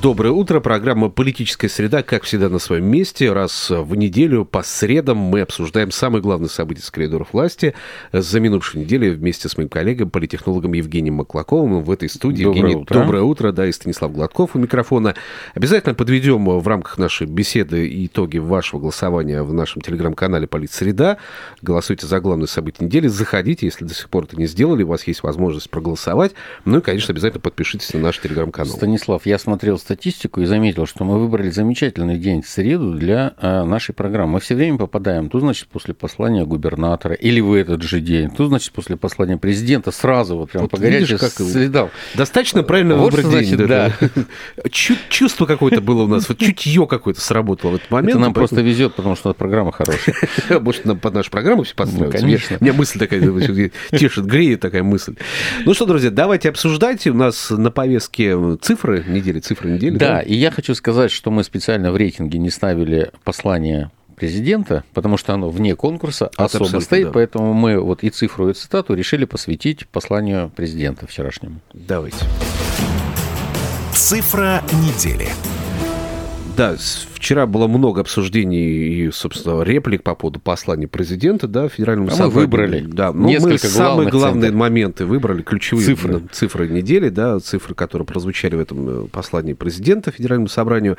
Доброе утро. Программа «Политическая среда», как всегда, на своем месте. Раз в неделю по средам мы обсуждаем самые главные события с коридоров власти. За минувшую неделю вместе с моим коллегой, политехнологом Евгением Маклаковым в этой студии. Доброе Евгений, утро. доброе утро. Да, и Станислав Гладков у микрофона. Обязательно подведем в рамках нашей беседы итоги вашего голосования в нашем телеграм-канале «Политсреда». Голосуйте за главные события недели. Заходите, если до сих пор это не сделали. У вас есть возможность проголосовать. Ну и, конечно, обязательно подпишитесь на наш телеграм-канал. Станислав, я смотрел статистику и заметил, что мы выбрали замечательный день в среду для а, нашей программы. Мы все время попадаем, то, значит, после послания губернатора, или в этот же день, то, значит, после послания президента, сразу вот прям Вот по горячим как- следам. Достаточно правильно Вот выбрать что день. значит, да. Чувство какое-то было у нас, вот чутье какое-то сработало в этот момент. Это нам просто везет, потому что программа хорошая. Может, нам под нашу программу все подстраиваются? Ну, конечно. У меня мысль такая, значит, тешит, греет такая мысль. Ну что, друзья, давайте обсуждать. У нас на повестке цифры недели, цифры недели. Да, и я хочу сказать, что мы специально в рейтинге не ставили послание президента, потому что оно вне конкурса Это особо стоит, да. поэтому мы вот и цифру, и цитату решили посвятить посланию президента вчерашнему. Давайте. Цифра недели. Да, вчера было много обсуждений и, собственно, реплик по поводу послания президента, да, федеральному А мы собранию. выбрали да, но мы несколько самые главных главные центров. моменты выбрали, ключевые Цифры. цифры недели, да, цифры, которые прозвучали в этом э, послании президента федеральному собранию.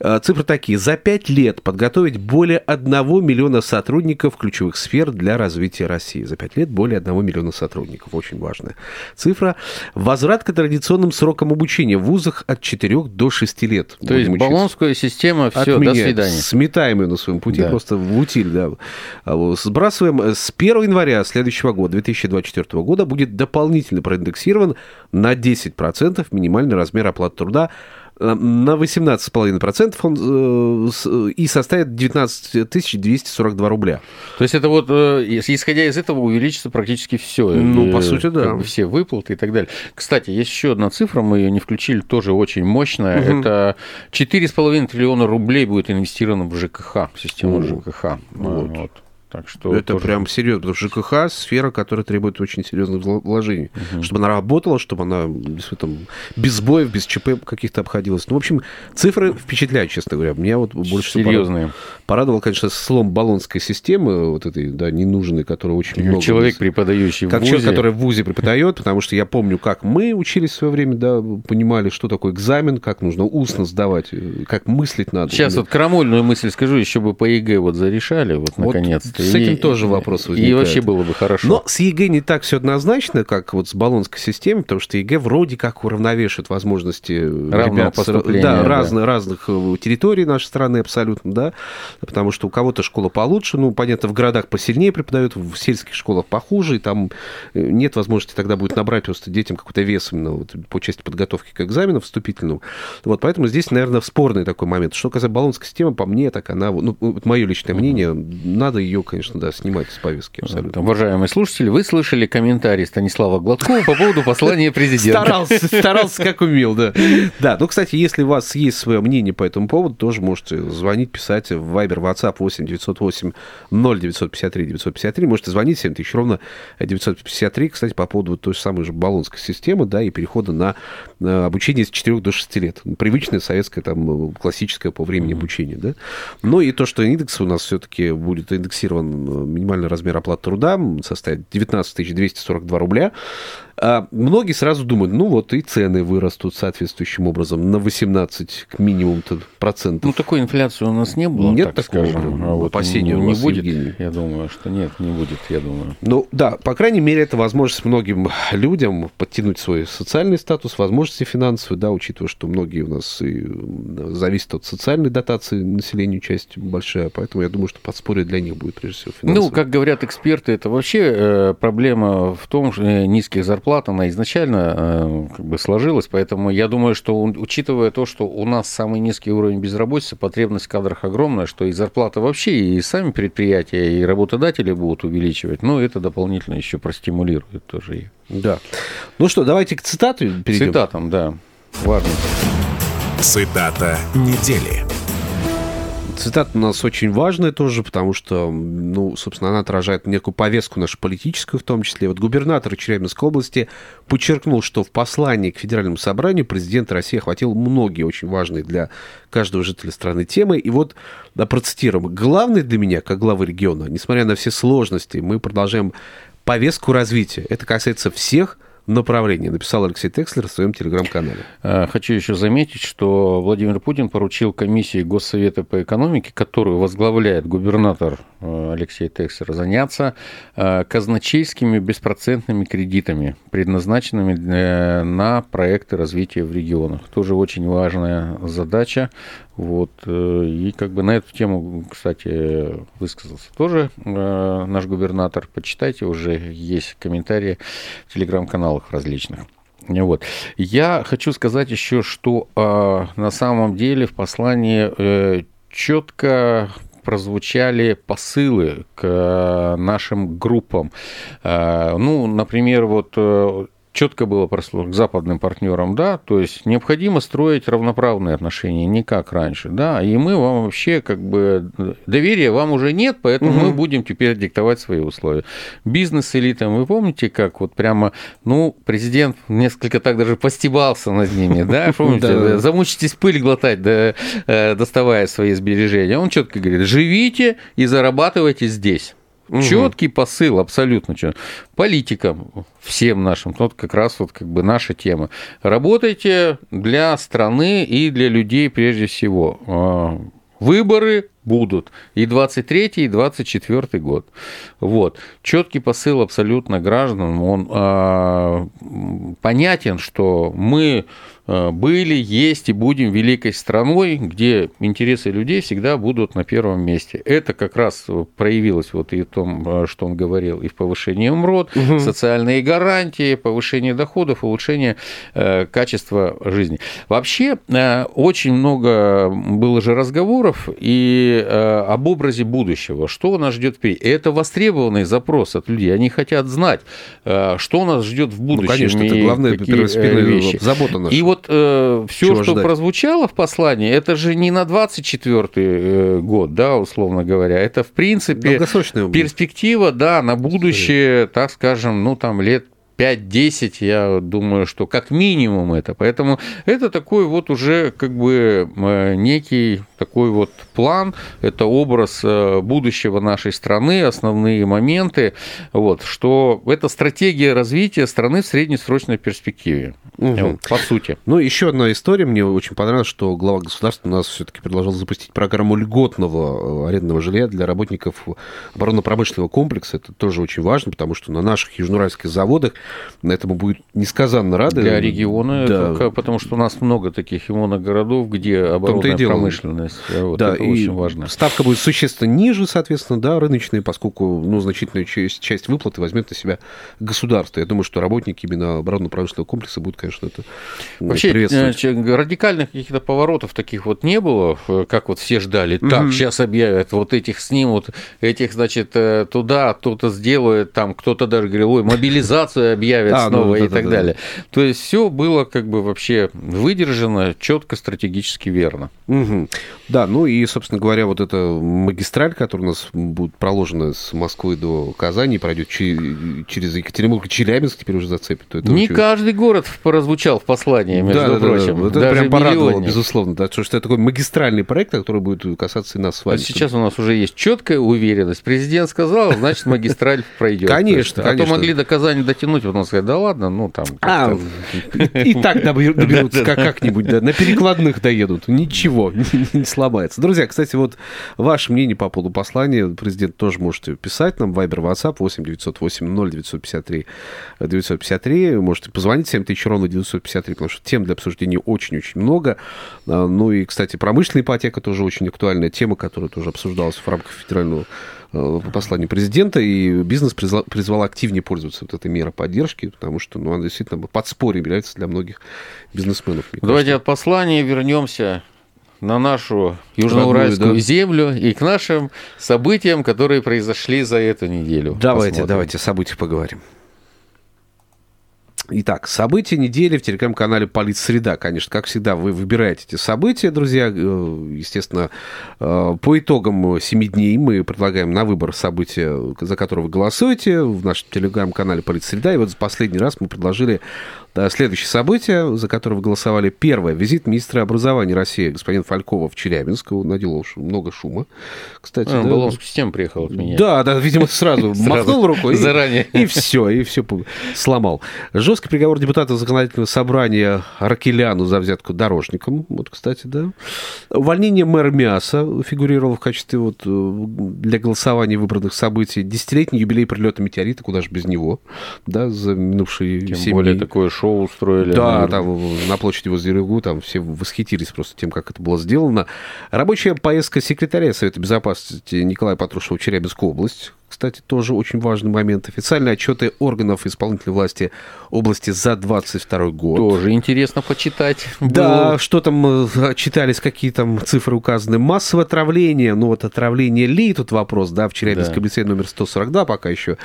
Э, Цифры такие. За пять лет подготовить более 1 миллиона сотрудников ключевых сфер для развития России. За пять лет более 1 миллиона сотрудников. Очень важная цифра. Возврат к традиционным срокам обучения в вузах от 4 до 6 лет. То есть учиться баллонская система, все, до отменяем, свидания. Сметаем ее на своем пути, Да. просто в утиль, да. А Сбрасываем. э, С 1 января следующего года, 2024 года, будет дополнительно проиндексирован на 10% минимальный размер оплаты труда на 18,5% он э, с- и составит 19 242 рубля. То есть это вот, э, исходя из этого, увеличится практически все. Ну, по сути, да. все выплаты и так далее. Кстати, есть еще одна цифра, мы ее не включили, тоже очень мощная. Мгм. Это 4,5 триллиона рублей будет инвестировано в ЖКХ, в систему О, ЖКХ. вот. Вот. Так что Это тоже- прям серьезно, потому что ЖКХ сфера, которая требует очень серьезных вложений, чтобы она работала, чтобы она действительно без сбоев, без ЧП каких-то обходилась. Ну, в общем, цифры впечатляют, честно говоря. Меня вот больше всего серьезные. порадовал, конечно, слом болонской системы, вот этой, да, ненужной, которая очень много... Человек, преподающий как в человек, ВУЗе, который в ВУЗе преподает, потому что я помню, как мы учились в свое время, да, понимали, что такое экзамен, как нужно устно сдавать, э, как мыслить надо. Сейчас вот крамольную мысль скажу, еще бы по ЕГЭ вот зарешали, вот, Вот наконец-то. С этим И- тоже вопрос И возникает. вообще было бы хорошо. Но с ЕГЭ не так все однозначно, как вот с болонской системой, потому что ЕГЭ вроде как уравновешивает возможности Равного ребят поступления, да, да. разных, разных э, территорий нашей страны абсолютно, да, потому что у кого-то школа получше, ну, понятно, в городах посильнее преподают, в сельских школах похуже, и там э, нет возможности тогда будет набрать просто детям какой-то вес именно вот по части подготовки к экзамену вступительному. Вот, поэтому здесь, наверное, спорный такой момент. Что касается баллонской системы, по мне, так она, ну, вот мое личное мнение, надо ее, конечно, да, снимать с повестки абсолютно. Уважаемые слушатели, вы слышали комментарий Станислава Гладкова по поводу послания президента. Старался, старался как умел, да. Да, ну, кстати, если у вас есть свое мнение по этому поводу, тоже можете звонить, писать в Viber, WhatsApp 8 908 0953 953. Можете звонить 7 тысяч ровно 953. Кстати, по поводу той же самой же баллонской системы, да, и перехода на э, обучение с 4 до 6 лет. Привычное советское, там, э, классическое по времени обучения, да. Ну, и то, что индекс у нас все-таки будет индексирован э, минимальный размер оплаты труда, составит 19 242 рубля. А многие сразу думают, ну вот и цены вырастут соответствующим образом на 18 к минимум-то процентов. Ну, такой инфляции у нас не было, Нет так такого скажем. А вот опасения не будет, Евгений? я думаю, что нет, не будет, я думаю. Ну да, по крайней мере, это возможность многим людям подтянуть свой социальный статус, возможности финансовые, да, учитывая, что многие у нас и зависят от социальной дотации населению часть большая, поэтому я думаю, что подспорье для них будет прежде всего, финансовой. Ну, как говорят эксперты, это вообще э, проблема в том, что э, низких зарплат, она изначально э, как бы сложилась, поэтому я думаю, что учитывая то, что у нас самый низкий уровень безработицы, потребность в кадрах огромная, что и зарплата вообще, и сами предприятия, и работодатели будут увеличивать, но это дополнительно еще простимулирует тоже. Да. Ну что, давайте к цитату перейдем. Цитатам, да. Важно. Цитата недели. Цитата у нас очень важная тоже, потому что, ну, собственно, она отражает некую повестку нашу политическую в том числе. Вот губернатор Челябинской области подчеркнул, что в послании к Федеральному собранию президент России охватил многие очень важные для каждого жителя страны темы. И вот, да, процитируем, главное для меня, как главы региона, несмотря на все сложности, мы продолжаем повестку развития. Это касается всех направлении, написал Алексей Текслер в своем телеграм-канале. Э, хочу еще заметить, что Владимир Путин поручил комиссии Госсовета по экономике, которую возглавляет губернатор э, Алексей Текслер, заняться э, казначейскими беспроцентными кредитами, предназначенными на проекты развития в регионах. Тоже очень важная задача. Вот. И как бы на эту тему, кстати, высказался тоже наш губернатор. Почитайте, уже есть комментарии в телеграм-канале каналах различных. Вот. Я хочу сказать еще, что э, на самом деле в послании э, четко прозвучали посылы к э, нашим группам. Э, ну, например, вот э, четко было прослушано к западным партнерам, да, то есть необходимо строить равноправные отношения, не как раньше, да, и мы вам вообще как бы доверия вам уже нет, поэтому угу. мы будем теперь диктовать свои условия. Бизнес-элитам, вы помните, как вот прямо, ну, президент несколько так даже постебался над ними, да, помните, замучитесь пыль глотать, э, доставая свои сбережения. Он четко говорит, живите и зарабатывайте здесь. Угу. Четкий посыл, абсолютно. Политикам, всем нашим, вот как раз вот как бы наша тема. Работайте для страны и для людей прежде всего. А, выборы будут и 23 и 24 год. Вот. Четкий посыл абсолютно гражданам, он э, понятен, что мы Э, были, есть и будем великой страной, где интересы людей всегда будут на первом месте. Это как раз проявилось вот и в том, э, что он говорил, и в повышении МРОД, угу. социальные гарантии, повышение доходов, улучшение э, качества жизни. Вообще очень много было же разговоров и об образе будущего, что нас ждет впереди. Это востребованный запрос от людей. Они хотят знать, что нас ждет в будущем. Ну, конечно, это главная первостепенная забота наша. И вот э, все, Чего что ждать? прозвучало в послании, это же не на 24 э, год, да, условно говоря. Это, в принципе, перспектива, да, на будущее, так скажем, ну, там, лет 5-10, я думаю, что как минимум это. Поэтому это такой вот уже как бы э, некий такой вот план, это образ э, будущего нашей страны, основные моменты, вот, что это стратегия развития страны в среднесрочной перспективе, угу. по сути. Ну, еще одна история, мне очень понравилась, что глава государства у нас все-таки предложил запустить программу льготного э, арендного жилья для работников оборонно-промышленного комплекса. Это тоже очень важно, потому что на наших южноуральских заводах этому будет несказанно рады. Для региона, да. это, потому что у нас много таких иммуногородов, где оборонная промышленность. Вот, да, это и очень важно. Ставка будет существенно ниже, соответственно, да, рыночная, поскольку ну, значительную часть, часть выплаты возьмет на себя государство. Я думаю, что работники именно оборонно-промышленного комплекса будут, конечно, это Вообще. Э, радикальных каких-то поворотов таких вот не было, как вот все ждали. Так, угу. сейчас объявят, вот этих снимут, этих, значит, э, туда кто-то сделает, там кто-то даже говорил, ой, мобилизацию объявят а, снова ну, да, и да, так да, далее. То есть все было как бы вообще выдержано четко, стратегически верно. Угу. Да, ну и, собственно говоря, вот эта магистраль, которая у нас будет проложена с Москвы до Казани, пройдет через Екатеринбург и Челябинск, теперь уже зацепит. То это Не очень... каждый город прозвучал в послании, между да, прочим. Да, да. Это Даже прям порадовало, безусловно, да, что это такой магистральный проект, который будет касаться и нас с вами. Сейчас у нас уже есть четкая уверенность. Президент сказал, значит, магистраль пройдет. Конечно, А то могли до Казани дотянуть потом сказать, да ладно, ну там... А, и так доберутся как-нибудь, да, на перекладных доедут. Ничего, не сломается. Друзья, кстати, вот ваше мнение по поводу послания президент тоже можете писать нам. Вайбер, WhatsApp 8 908 0 953 953. Можете позвонить 7 тысяч ровно 953, потому что тем для обсуждения очень-очень много. А, ну и, кстати, промышленная ипотека тоже очень актуальная тема, которая тоже обсуждалась в рамках федерального э, послания президента, и бизнес призвал, призвал активнее пользоваться вот этой мерой поддержки, потому что ну, она действительно подспорьем является для многих бизнесменов. Давайте кажется. от послания вернемся на нашу южноуральскую да. землю и к нашим событиям, которые произошли за эту неделю. Давайте, Посмотрим. давайте события поговорим. Итак, события недели в телеграм-канале «Политсреда». Конечно, как всегда, вы выбираете эти события, друзья. Э, естественно, э, по итогам 7 дней мы предлагаем на выбор события, за которое вы голосуете в нашем телеграм-канале «Политсреда». И вот в последний раз мы предложили да, следующее событие, за которое вы голосовали. Первое. Визит министра образования России господин Фалькова в Челябинск. Наделал много шума. Кстати, а, да. Баллонскую систему приехал от меня. Да, да, видимо, сразу махнул рукой. Заранее. И все, и все сломал. Жесткий приговор депутата законодательного собрания Ракеляну за взятку дорожником. Вот, кстати, да. Увольнение мэра Мяса фигурировало в качестве вот для голосования выбранных событий. Десятилетний юбилей прилета метеорита, куда же без него, да, за минувшие Тем более такое шоу устроили. Да, там на площади возле Рыгу там все восхитились просто тем, как это было сделано. Рабочая поездка секретаря Совета Безопасности Николая Патрушева в Челябинскую область кстати, тоже очень важный момент. Официальные отчеты органов исполнительной власти области за 22 год. Тоже интересно почитать. Да, было. что там э, читались, какие там цифры указаны. Массовое отравление, ну вот отравление ли, тут вопрос, да, в Челябинском да. лицее номер 142, пока еще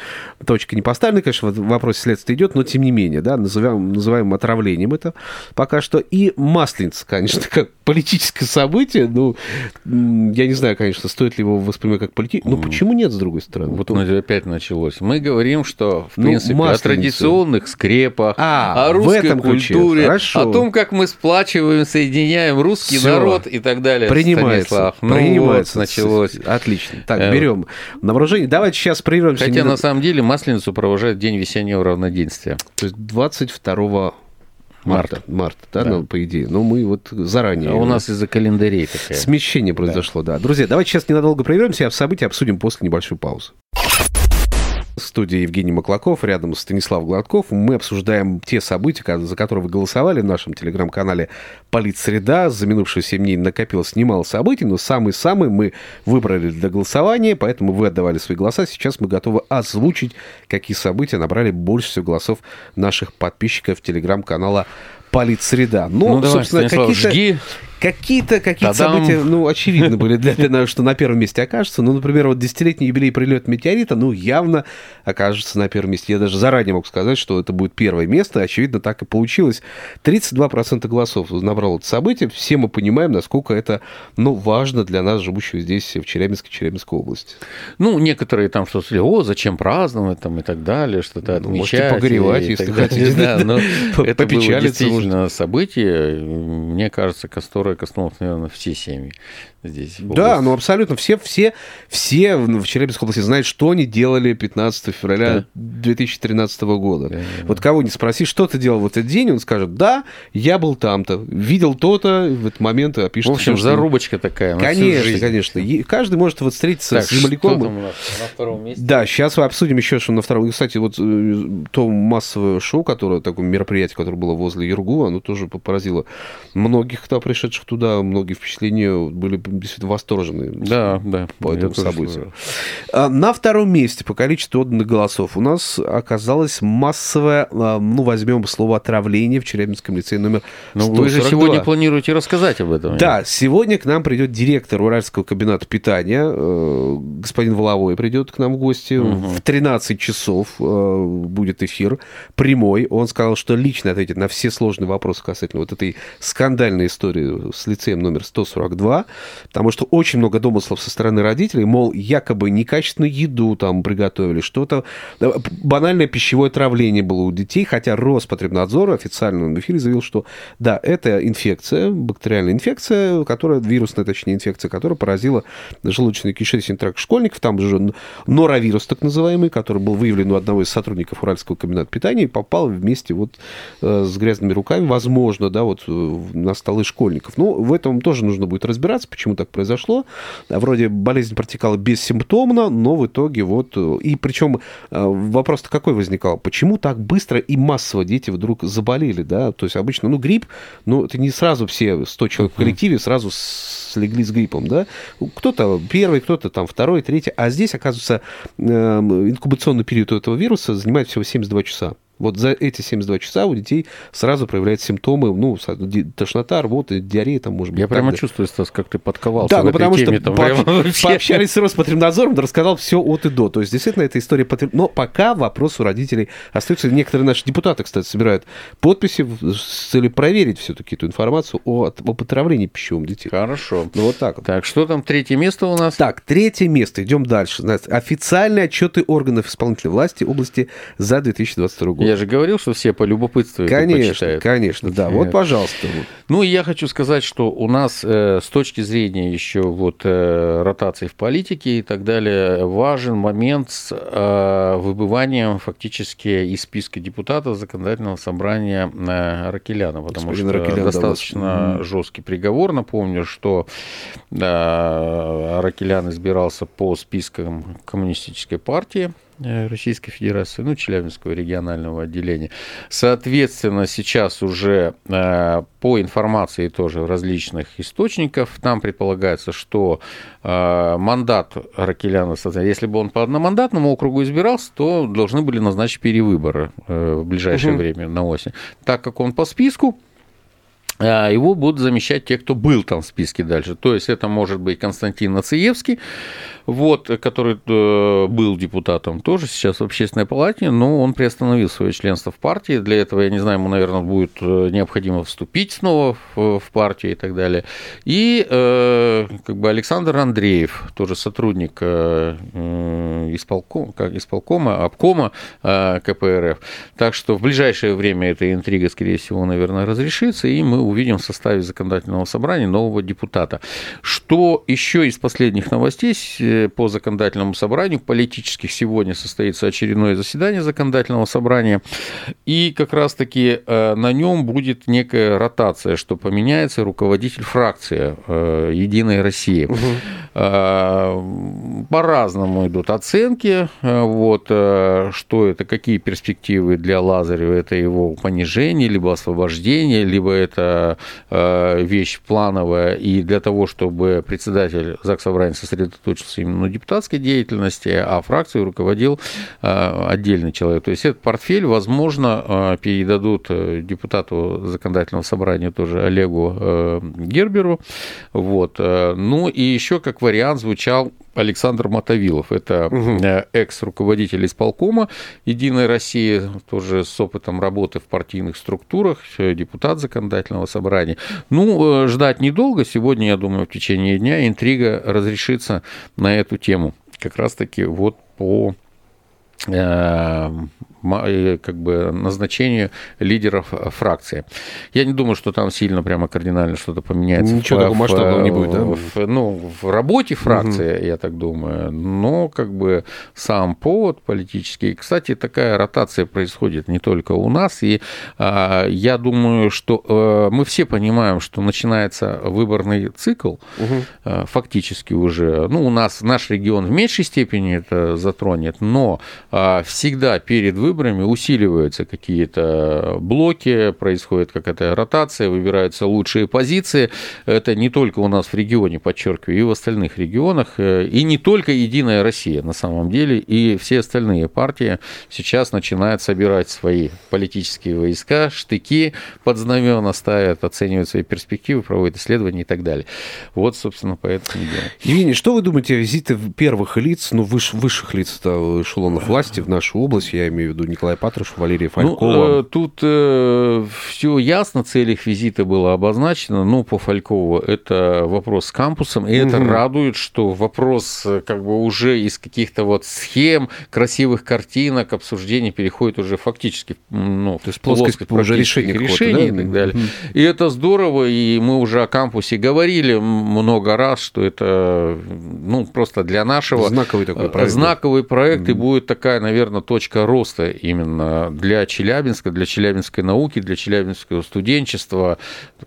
точка не поставлена, конечно, в вопросе следствия идет, но тем не менее, да, называем, называем отравлением это пока что. И Масленица, конечно, как политическое событие, ну, я не знаю, конечно, стоит ли его воспринимать как политическое, но почему нет, с другой стороны? Вот ну, опять началось. Мы говорим, что, в ну, принципе, о традиционных скрепах, а, о русской культуре, Хорошо. о том, как мы сплачиваем, соединяем русский Всё. народ и так далее. Принимается. Станислав. Ну, Принимается. Вот, началось. Отлично. Так, э, берем на вооружение. Давайте сейчас прервемся. Хотя, на самом деле, Масленицу провожает День весеннего равноденствия. То есть 22 Марта. Марта, да, да. Ну, по идее. Но мы вот заранее. А у нас из-за календарей такая. Смещение произошло, да. да. Друзья, давайте сейчас ненадолго прервемся, а в события обсудим после небольшой паузы. В студии Евгений Маклаков, рядом Станислав Гладков. Мы обсуждаем те события, за которые вы голосовали в нашем телеграм-канале «Политсреда». За минувшие 7 дней накопилось немало событий, но самые-самые мы выбрали для голосования, поэтому вы отдавали свои голоса. Сейчас мы готовы озвучить, какие события набрали больше всего голосов наших подписчиков телеграм-канала «Политсреда». Ну, ну собственно, какие-то... Какие-то какие события, ну, очевидно были для того, что на первом месте окажется. Ну, например, вот десятилетний юбилей прилета метеорита, ну, явно окажется на первом месте. Я даже заранее мог сказать, что это будет первое место. Очевидно, так и получилось. 32% голосов набрало это событие. Все мы понимаем, насколько это, ну, важно для нас, живущих здесь, в Челябинске, Челябинской области. Ну, некоторые там что-то о, зачем праздновать там и так далее, что-то ну, отмечать. Можете погоревать, если хотите. Да, но это было действительно событие. Мне кажется, которое которая коснулась, наверное, все семьи здесь. Да, ну абсолютно. Все, все, все в Челябинской области знают, что они делали 15 февраля да. 2013 года. Да, да, вот кого не спроси, что ты делал в этот день, он скажет, да, я был там-то, видел то-то, в этот момент опишет. В общем, все, зарубочка что... такая. Конечно, конечно. И каждый может вот встретиться так, с земляком. Что на втором месте? Да, сейчас мы обсудим еще, что на втором. Кстати, вот э, то массовое шоу, которое, такое мероприятие, которое было возле Юргу, оно тоже поразило многих, кто пришедших туда, многие впечатления были действительно восторжены да, да, по этому событию. А, на втором месте по количеству отданных голосов у нас оказалось массовое, а, ну, возьмем слово отравление в Челябинском лицее номер Но ну, вы же сегодня планируете рассказать об этом. Да, сегодня к нам придет директор Уральского кабинета питания, э, господин Воловой придет к нам в гости. Угу. В 13 часов э, будет эфир прямой. Он сказал, что лично ответит на все сложные вопросы касательно вот этой скандальной истории с лицеем номер 142. Потому что очень много домыслов со стороны родителей, мол, якобы некачественную еду там приготовили, что-то банальное пищевое отравление было у детей, хотя Роспотребнадзор официально в эфире заявил, что да, это инфекция, бактериальная инфекция, которая, вирусная, точнее, инфекция, которая поразила желудочно-кишечный тракт школьников, там же норовирус так называемый, который был выявлен у одного из сотрудников Уральского комбината питания и попал вместе вот э, с грязными руками, возможно, да, вот э, на столы школьников. Ну, в этом тоже нужно будет разбираться, почему так произошло. Вроде болезнь протекала бессимптомно, но в итоге вот... Э, и причем вопрос-то какой возникал? Почему так быстро и массово дети вдруг заболели, да? То есть обычно, ну, грипп, ну, это не сразу все 100 человек в коллективе сразу слегли с гриппом, да? Кто-то первый, кто-то там второй, третий. А здесь, оказывается, инкубационный период у этого вируса занимает всего 72 часа. Вот за эти 72 часа у детей сразу проявляются симптомы, ну, тошнота, рвота, диарея там может быть. Я прямо чувствую, Стас, как ты подковался Да, ну потому теме, что там, по- пообщались с Роспотребнадзором, рассказал все от и до. То есть, действительно, эта история... Потреб... Но пока вопрос у родителей остается. Некоторые наши депутаты, кстати, собирают подписи с целью проверить все-таки эту информацию о, о потравлении пищевым детей. Хорошо. Ну, вот так вот. Так, что там третье место у нас? Так, третье место. Идем дальше. Официальные отчеты органов исполнительной власти области за 2022 год. Я же говорил, что все по любопытству Конечно, конечно, да. Вот, пожалуйста. Ну, и я хочу сказать, что у нас э, с точки зрения еще вот э, ротации в политике и так далее важен момент с э, выбыванием фактически из списка депутатов законодательного собрания Ракеляна, потому Господин что Ракелян, достаточно да, жесткий приговор. Напомню, что Ракелян избирался по спискам коммунистической партии Э, Российской Федерации, ну, Челябинского регионального отделения. Соответственно, сейчас уже э, по информации тоже различных источников, там предполагается, что э, мандат Ракеляна, если бы он по одномандатному округу избирался, то должны были назначить перевыборы в ближайшее угу. время на осень. Так как он по списку, его будут замещать те, кто был там в списке дальше. То есть это может быть Константин Нациевский, вот, который э, был депутатом тоже сейчас в общественной палате, но он приостановил свое членство в партии. Для этого, я не знаю, ему, наверное, будет э, необходимо вступить снова в, в партию и так далее. И э, как бы Александр Андреев, тоже сотрудник э, как исполкома, обкома э, КПРФ. Так что в ближайшее время эта интрига, скорее всего, наверное, разрешится, и мы увидим в составе законодательного собрания нового депутата. Что еще из последних новостей по законодательному собранию политических сегодня состоится очередное заседание законодательного собрания, и как раз-таки э, на нем будет некая ротация, что поменяется руководитель фракции э, «Единой России». Угу. По-разному идут оценки, вот, что это, какие перспективы для Лазарева, это его понижение, либо освобождение, либо это вещь плановая, и для того, чтобы председатель ЗАГС Собрания сосредоточился именно на депутатской деятельности, а фракцией руководил э, отдельный человек. То есть этот портфель, возможно, э, передадут э, депутату законодательного собрания тоже Олегу Герберу. Вот. Ну и еще как вариант звучал Александр Мотовилов. Это угу. экс-руководитель исполкома «Единой России», тоже с опытом работы в партийных структурах, депутат законодательного собрания. Ну, ждать недолго. Сегодня, я думаю, в течение дня интрига разрешится на эту тему. Как раз-таки вот по э, как бы назначению лидеров фракции. Я не думаю, что там сильно прямо кардинально что-то поменяется. Ничего в, такого масштабного не будет, да? В, ну, в работе фракции, угу. я так думаю. Но как бы сам повод политический. Кстати, такая ротация происходит не только у нас. И а, я думаю, что а, мы все понимаем, что начинается выборный цикл, угу. а, фактически уже. Ну, у нас наш регион в меньшей степени это затронет, но всегда перед выборами усиливаются какие-то блоки, происходит какая-то ротация, выбираются лучшие позиции. Это не только у нас в регионе, подчеркиваю, и в остальных регионах, э, и не только «Единая Россия» на самом деле, и все остальные партии сейчас начинают собирать свои политические войска, штыки под знамена ставят, оценивают свои перспективы, проводят исследования и так далее. Вот, собственно, по этому делу. Евгений, что вы думаете о визите первых лиц, ну, выш, высших лиц эшелонов власти власти в нашу область, я имею в виду Николая Патрушева, Валерия Фалькова? Ну, тут э, все ясно, цель их визита была обозначена, но по Фалькову это вопрос с кампусом, и это радует, что вопрос как бы уже из каких-то вот схем, красивых картинок, обсуждений переходит уже фактически ну, То есть плоскость, уже решения, решений да? и так далее. И это здорово, и мы уже о кампусе говорили много раз, что это ну, просто для нашего... Знаковый такой проект. Знаковый проект, mm-hmm. и будет такая, наверное, точка роста именно для Челябинска, для челябинской науки, для челябинского студенчества.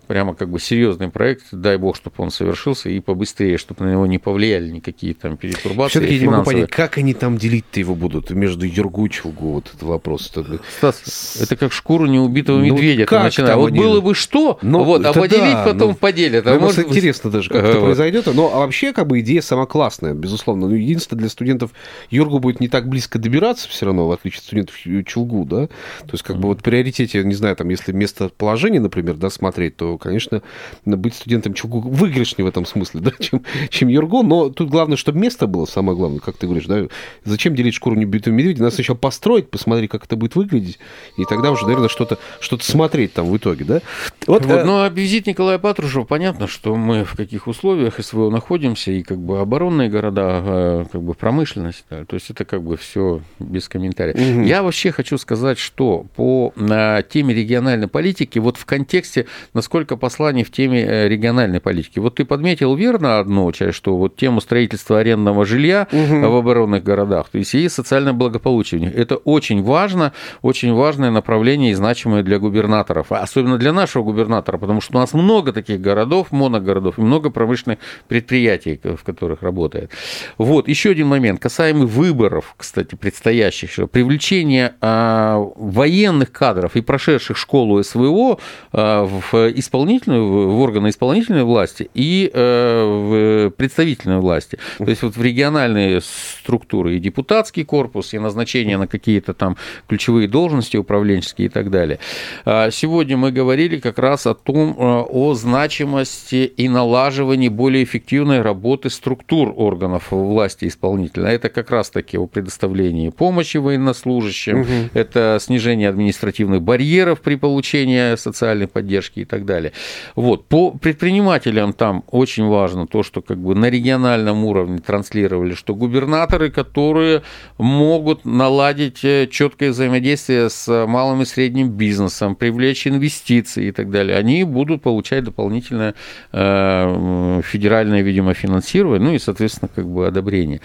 Прямо как бы серьезный проект, дай бог, чтобы он совершился, и побыстрее, чтобы на него не повлияли никакие там перетурбации Все-таки я не могу понять, как они там делить-то его будут между Юргу и Челгу, вот этот вопрос. Стас, это как шкуру неубитого ну, медведя. Как начинаешь. Вот они... было бы что, ну, вот, а поделить да, потом ну, поделят. А может... интересно даже, как это произойдет. Но а вообще, как бы, идея сама классная, безусловно. Но единственное, для студентов Юргу будет не так близко добираться все равно, в отличие от студентов Челгу, да. То есть, как бы, вот в приоритете, не знаю, там, если местоположение, например, да, смотреть, то, конечно, быть студентом Челгу выигрышнее в этом смысле, да, чем, чем Юргу. Но тут главное, чтобы место было самое главное, как ты говоришь, да. Зачем делить шкуру неубитого медведя? Надо сначала построить, посмотреть, как это будет выглядеть, и тогда уже, наверное, что-то что смотреть там в итоге, да. Вот, вот, э... Ну, а визит Николая Патрушева, понятно, что мы в каких условиях СВО находимся, и как бы оборонные города, э, как бы промышленность, да, то есть это как бы все без комментариев. Угу. Я вообще хочу сказать, что по на теме региональной политики, вот в контексте, насколько послание в теме э, региональной политики, вот ты подметил верно одну часть, что вот тему строительства арендного жилья угу. в оборонных городах, то есть и социальное благополучие это очень важно, очень важное направление и значимое для губернаторов, особенно для нашего губернатора, потому что у нас много таких городов, моногородов, и много промышленных предприятий, в которых работает. Вот, еще один момент, касаемый выборов, кстати, предстоящих, что привлечение а, военных кадров и прошедших школу СВО а, в исполнительную, в органы исполнительной власти и а, в представительной власти. То есть вот в региональные структуры и депутатский корпус, и назначение на какие-то там ключевые должности управленческие и так далее. А, сегодня мы говорили как раз о том, а, о значимости и налаживании более эффективной работы структур органов власти исполнительной. Это как раз-таки о предоставлении помощи военнослужащим, угу. это снижение административных барьеров при получении социальной поддержки и так далее. Вот. По предпринимателям там очень важно то, что как бы на региональном уровне транслировали, что губернаторы, которые могут наладить э, четкое взаимодействие с малым и средним бизнесом, привлечь инвестиции и так далее, они будут получать дополнительное э, федеральное, видимо, финансирование, ну и, соответственно, как бы одобрение.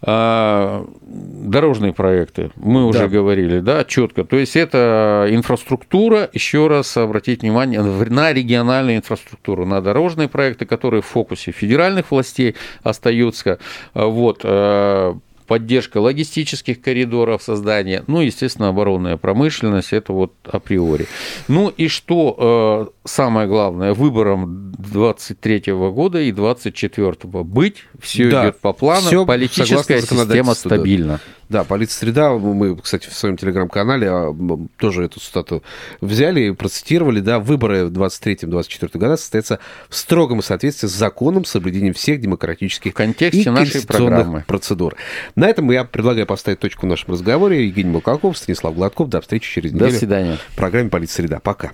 А, дорожные проекты, мы уже да. говорили, да, четко. То есть это инфраструктура, еще раз обратить внимание на региональную инфраструктуру, на дорожные проекты, которые в фокусе федеральных властей остаются. Вот а, поддержка логистических коридоров создания, ну, естественно, оборонная промышленность, это вот априори. Ну и что э, самое главное, выбором 23 года и 24 быть, все да, идет по плану, политическая система стабильна. Да. Да, политсреда, мы, кстати, в своем телеграм-канале а, тоже эту цитату взяли и процитировали, да, выборы в 23-24 года состоятся в строгом соответствии с законом, соблюдением всех демократических в контексте и нашей программы. процедур. На этом я предлагаю поставить точку в нашем разговоре. Евгений Молкаков, Станислав Гладков. До встречи через неделю. До свидания. В программе «Политсреда». Пока.